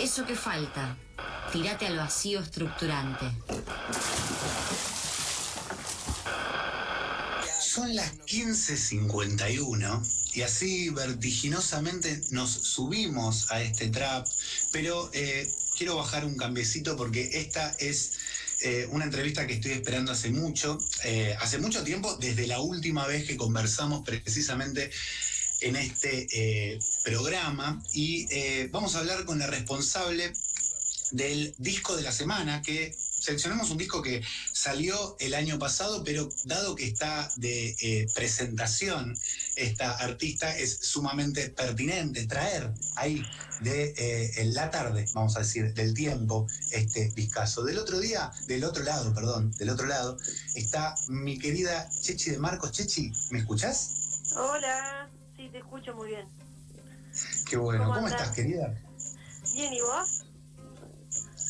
Eso que falta, tirate al vacío estructurante. Son las 15.51 y así vertiginosamente nos subimos a este trap, pero eh, quiero bajar un cambiecito porque esta es eh, una entrevista que estoy esperando hace mucho, eh, hace mucho tiempo, desde la última vez que conversamos precisamente en este programa y vamos a hablar con la responsable del disco de la semana que seleccionamos un disco que salió el año pasado, pero dado que está de eh, presentación esta artista, es sumamente pertinente traer ahí de eh, la tarde, vamos a decir, del tiempo, este discazo. Del otro día, del otro lado, perdón, del otro lado, está mi querida Chechi de Marcos. Chechi, ¿me escuchás? Hola, sí, te escucho muy bien. Qué bueno, ¿cómo, estás, querida? Bien, ¿y vos?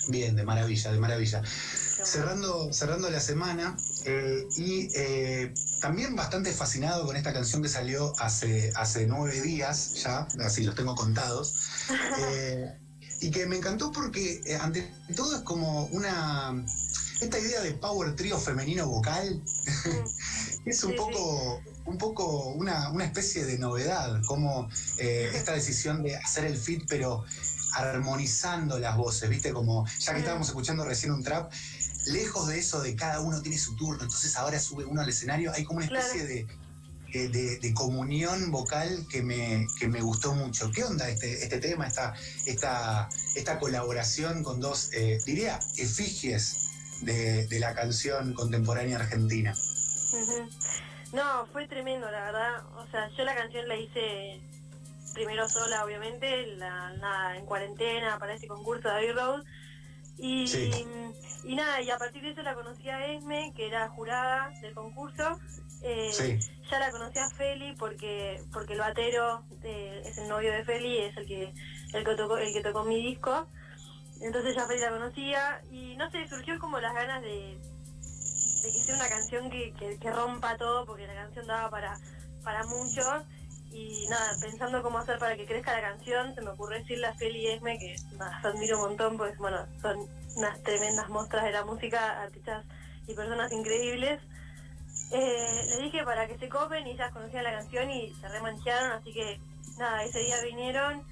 Bien, de maravilla, de maravilla. Cerrando, cerrando la semana eh, y eh, también bastante fascinado con esta canción que salió hace, hace nueve días ya, así los tengo contados. Eh, y que me encantó porque ante todo es como una esta idea de power trio femenino vocal es un poco un poco una, una, especie de novedad como esta decisión de hacer el fit pero armonizando las voces, ¿viste? Como ya que estábamos escuchando recién un trap, lejos de eso de cada uno tiene su turno, entonces ahora sube uno al escenario, hay como una especie de, de, comunión vocal que me, que me gustó mucho. ¿Qué onda este, este tema, esta, esta, esta colaboración con dos, eh, diría, efigies de, la canción contemporánea argentina? No, fue tremendo, la verdad. O sea, yo la canción la hice primero sola, obviamente, la, en cuarentena para este concurso de Abbey Road. Y, y nada, y a partir de eso la conocí a Esme, que era jurada del concurso. Eh, ya la conocí a Feli porque porque el batero eh, es el novio de Feli, es el que el que tocó el que tocó mi disco. Entonces ya Feli la conocía y no sé, surgió como las ganas de, de que sea una canción que, que, rompa todo, porque la canción daba para, para muchos y nada, pensando cómo hacer para que crezca la canción, se me ocurrió decirle a Feli Esme, que las admiro un montón, pues bueno, son unas tremendas muestras de la música, artistas y personas increíbles. Eh, les dije para que se copen y ellas conocían la canción y se remancharon, así que nada, ese día vinieron,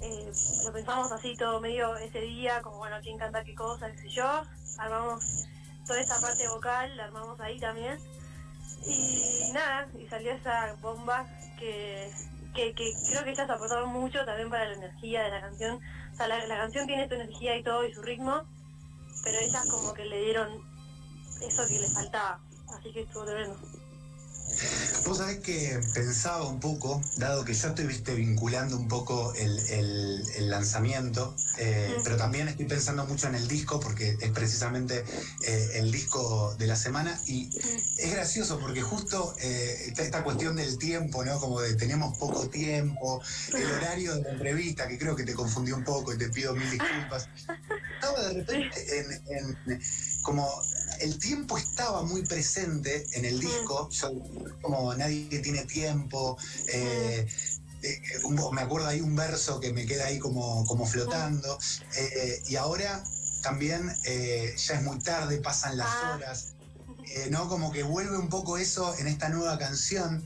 eh, lo pensamos así todo medio ese día, como bueno, quién canta qué cosa, qué sé yo, armamos toda esta parte vocal, la armamos ahí también. Y nada, y salió esa bomba que, que, creo que ellas aportaron mucho también para la energía de la canción. O sea, la, canción tiene su energía y todo y su ritmo, pero ellas como que le dieron eso que le faltaba. Así que estuvo tremendo. Vos sabés que pensaba un poco, dado que yo estoy viste, vinculando un poco el, lanzamiento, eh, pero también estoy pensando mucho en el disco, porque es precisamente eh, el disco de la semana, y es gracioso porque justo eh, esta cuestión del tiempo, ¿no? Como de tenemos poco tiempo, el horario de la entrevista, que creo que te confundió un poco y te pido mil disculpas. Estaba de repente en, como el tiempo estaba muy presente en el disco, yo como nadie tiene tiempo. Eh, eh, me acuerdo ahí un verso que me queda ahí como, como flotando. Eh, y ahora también ya es muy tarde, pasan las ah. horas. ¿no? Como que vuelve un poco eso en esta nueva canción.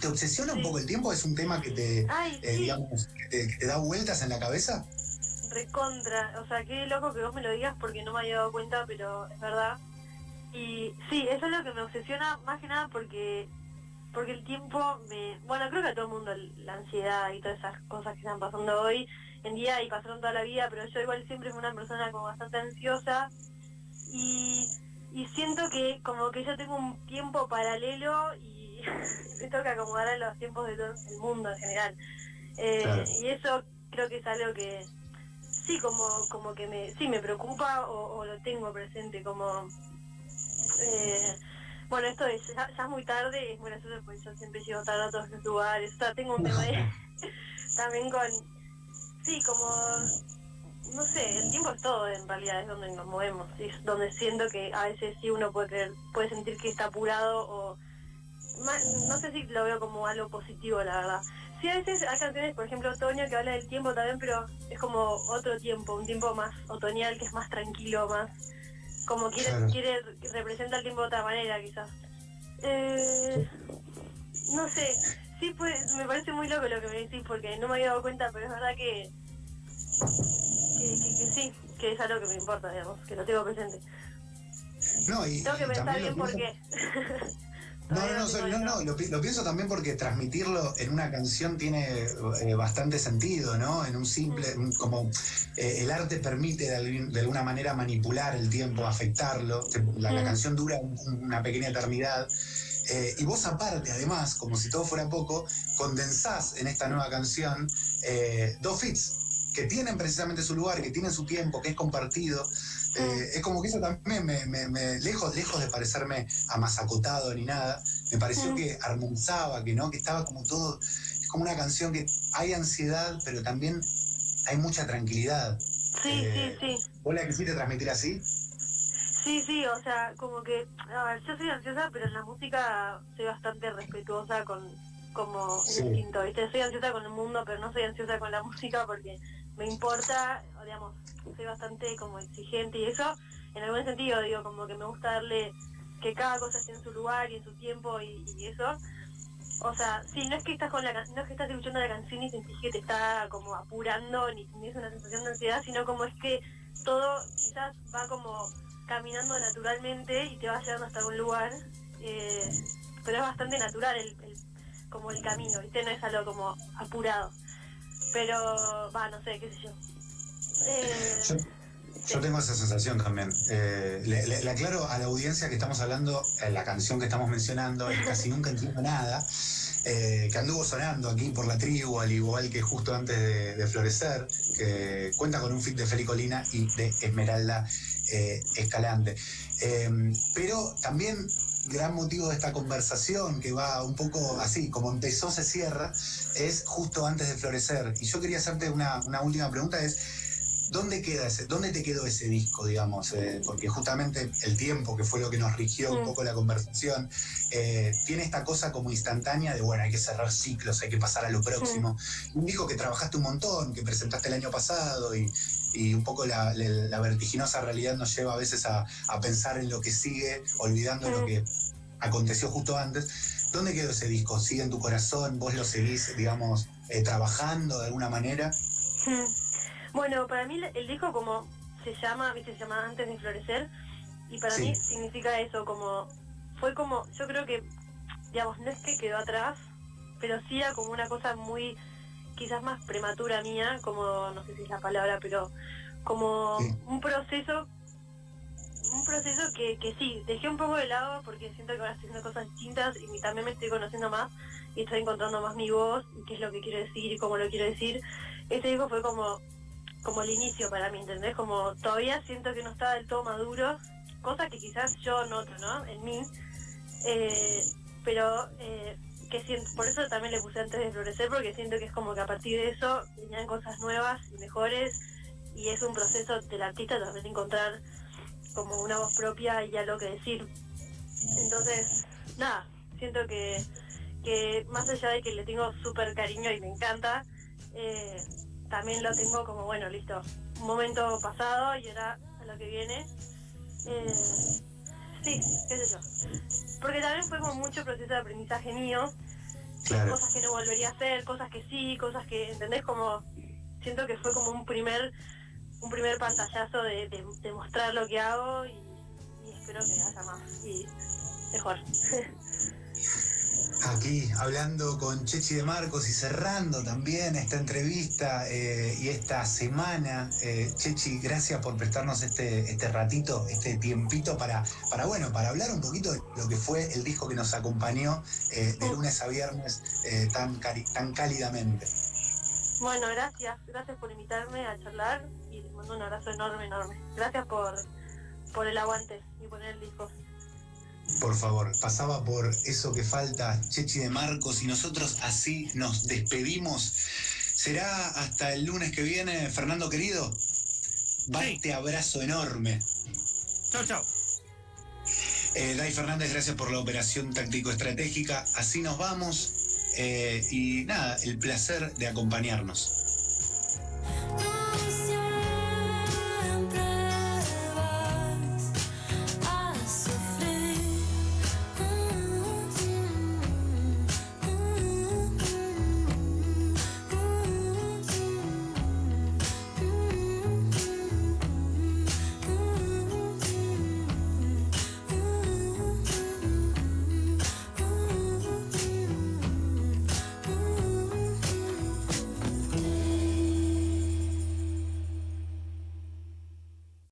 ¿Te obsesiona un poco el tiempo? ¿Es un tema que te, digamos, que te, da vueltas en la cabeza? Recontra, o sea, qué loco que vos me lo digas porque no me había dado cuenta, pero es verdad. Y sí, eso es lo que me obsesiona más que nada porque porque el tiempo me... Bueno, creo que a todo el mundo la ansiedad y todas esas cosas que están pasando hoy en día y pasaron toda la vida, pero yo igual siempre fui una persona como bastante ansiosa y, siento que como que yo tengo un tiempo paralelo y me toca acomodar a los tiempos de todo el mundo en general. Eh, y eso creo que es algo que sí, como, como que me, sí me preocupa o, o lo tengo presente como... Eh, bueno, esto es, ya, es muy tarde, es muy gracioso porque yo siempre llego tarde a todos los lugares. O sea, tengo un tema ahí también con, sí, como, no sé, el tiempo es todo en realidad, es donde nos movemos, es donde siento que a veces sí uno puede puede sentir que está apurado o, no sé si lo veo como algo positivo, la verdad. sí, a veces hay canciones, por ejemplo, Otoño, que habla del tiempo también, pero es como otro tiempo, un tiempo más otoñal, que es más tranquilo, más como quiere, quiere representa el tiempo de otra manera, quizás. Eh, no sé, sí, pues, me parece muy loco lo que me decís, porque no me había dado cuenta, pero es verdad que, que, sí, que es algo que me importa, digamos, que lo tengo presente. No, y, tengo que pensar bien por qué. No, no, no, no, lo, pienso también porque transmitirlo en una canción tiene eh, bastante sentido, ¿no? En un simple, mm. como eh, el arte permite de, alguna manera manipular el tiempo, afectarlo, la, mm. canción dura una pequeña eternidad. Eh, y vos aparte, además, como si todo fuera poco, condensás en esta nueva canción dos fits que tienen precisamente su lugar, que tienen su tiempo, que es compartido. Eh, es como que eso también me, lejos, lejos de parecerme amasacotado ni nada, me pareció que armonizaba, que no, que estaba como todo, es como una canción que hay ansiedad, pero también hay mucha tranquilidad. Sí, sí, sí. ¿Vos la quisiste transmitir así? Sí, sí, o sea, como que, a ver, yo soy ansiosa, pero en la música soy bastante respetuosa con, como instinto, ¿viste? Soy ansiosa con el mundo, pero no soy ansiosa con la música porque me importa, digamos, soy bastante como exigente y eso, en algún sentido, digo, como que me gusta darle que cada cosa esté en su lugar y en su tiempo y, eso. O sea, sí, no es que estás con la no es que estás escuchando la canción y sentís que te está como apurando ni tienes una sensación de ansiedad, sino como es que todo quizás va como caminando naturalmente y te va llevando hasta un lugar, eh, pero es bastante natural el, como el camino, ¿viste? No es algo como apurado. Pero, va, no sé, qué sé yo. Eh, yo, tengo esa sensación también. Eh, le, aclaro a la audiencia que estamos hablando, en la canción que estamos mencionando, y casi nunca entiendo nada, eh, que anduvo sonando aquí por la tribu, al igual que justo antes de, florecer, que cuenta con un fit de Felicolina y de Esmeralda Escalante. pero también gran motivo de esta conversación, que va un poco así, como empezó, se cierra, es justo antes de florecer. Y yo quería hacerte una, última pregunta, es, ¿dónde queda ese, dónde te quedó ese disco, digamos? Eh, porque justamente el tiempo, que fue lo que nos rigió un mm. poco la conversación, eh, tiene esta cosa como instantánea de, bueno, hay que cerrar ciclos, hay que pasar a lo próximo. Un disco que trabajaste un montón, que presentaste el año pasado y, un poco la, vertiginosa realidad nos lleva a veces a, pensar en lo que sigue, olvidando lo mm. que aconteció justo antes. ¿Dónde quedó ese disco? ¿Sigue en tu corazón? ¿Vos lo seguís, digamos, eh, trabajando de alguna manera? Mm. Bueno, para mí el disco como se llama, ¿viste? se llama Antes de Florecer, y para mí significa eso, como, fue como, yo creo que, digamos, no es que quedó atrás, pero sí era como una cosa muy, quizás más prematura mía, como, no sé si es la palabra, pero como un proceso un proceso que, que sí, dejé un poco de lado porque siento que ahora estoy haciendo cosas distintas y también me estoy conociendo más y estoy encontrando más mi voz y qué es lo que quiero decir y cómo lo quiero decir. Este disco fue como, como el inicio para mí, ¿entendés? Como todavía siento que no estaba del todo maduro, cosa que quizás yo noto, ¿no? En mí. Eh, pero eh, que siento, por eso también le puse antes de florecer, porque siento que es como que a partir de eso venían cosas nuevas y mejores y es un proceso del artista también encontrar como una voz propia y algo que decir. Entonces, nada, siento que, que más allá de que le tengo súper cariño y me encanta, eh, también lo tengo como, bueno, listo, un momento pasado y ahora a lo que viene. Eh, sí, qué sé yo. Porque también fue como mucho proceso de aprendizaje mío, cosas que no volvería a hacer, cosas que sí, cosas que, ¿entendés? Como, siento que fue como un primer un primer pantallazo de, de, mostrar lo que hago y, espero que haya más y mejor. Aquí hablando con Chechi de Marcos y cerrando también esta entrevista eh, y esta semana. Eh, Chechi, gracias por prestarnos este, este ratito, este tiempito para, para, bueno, para hablar un poquito de lo que fue el disco que nos acompañó eh, de lunes a viernes tan, tan cálidamente. Bueno, gracias, gracias por invitarme a charlar y les mando un abrazo enorme, enorme. Gracias por, por el aguante y poner el disco. Por favor, pasaba por eso que falta Chechi de Marcos y nosotros así nos despedimos. ¿Será hasta el lunes que viene, Fernando querido? Va este abrazo enorme. Chao, chao. Eh, Dai Fernández, gracias por la operación táctico-estratégica. Así nos vamos. Eh, y nada, el placer de acompañarnos.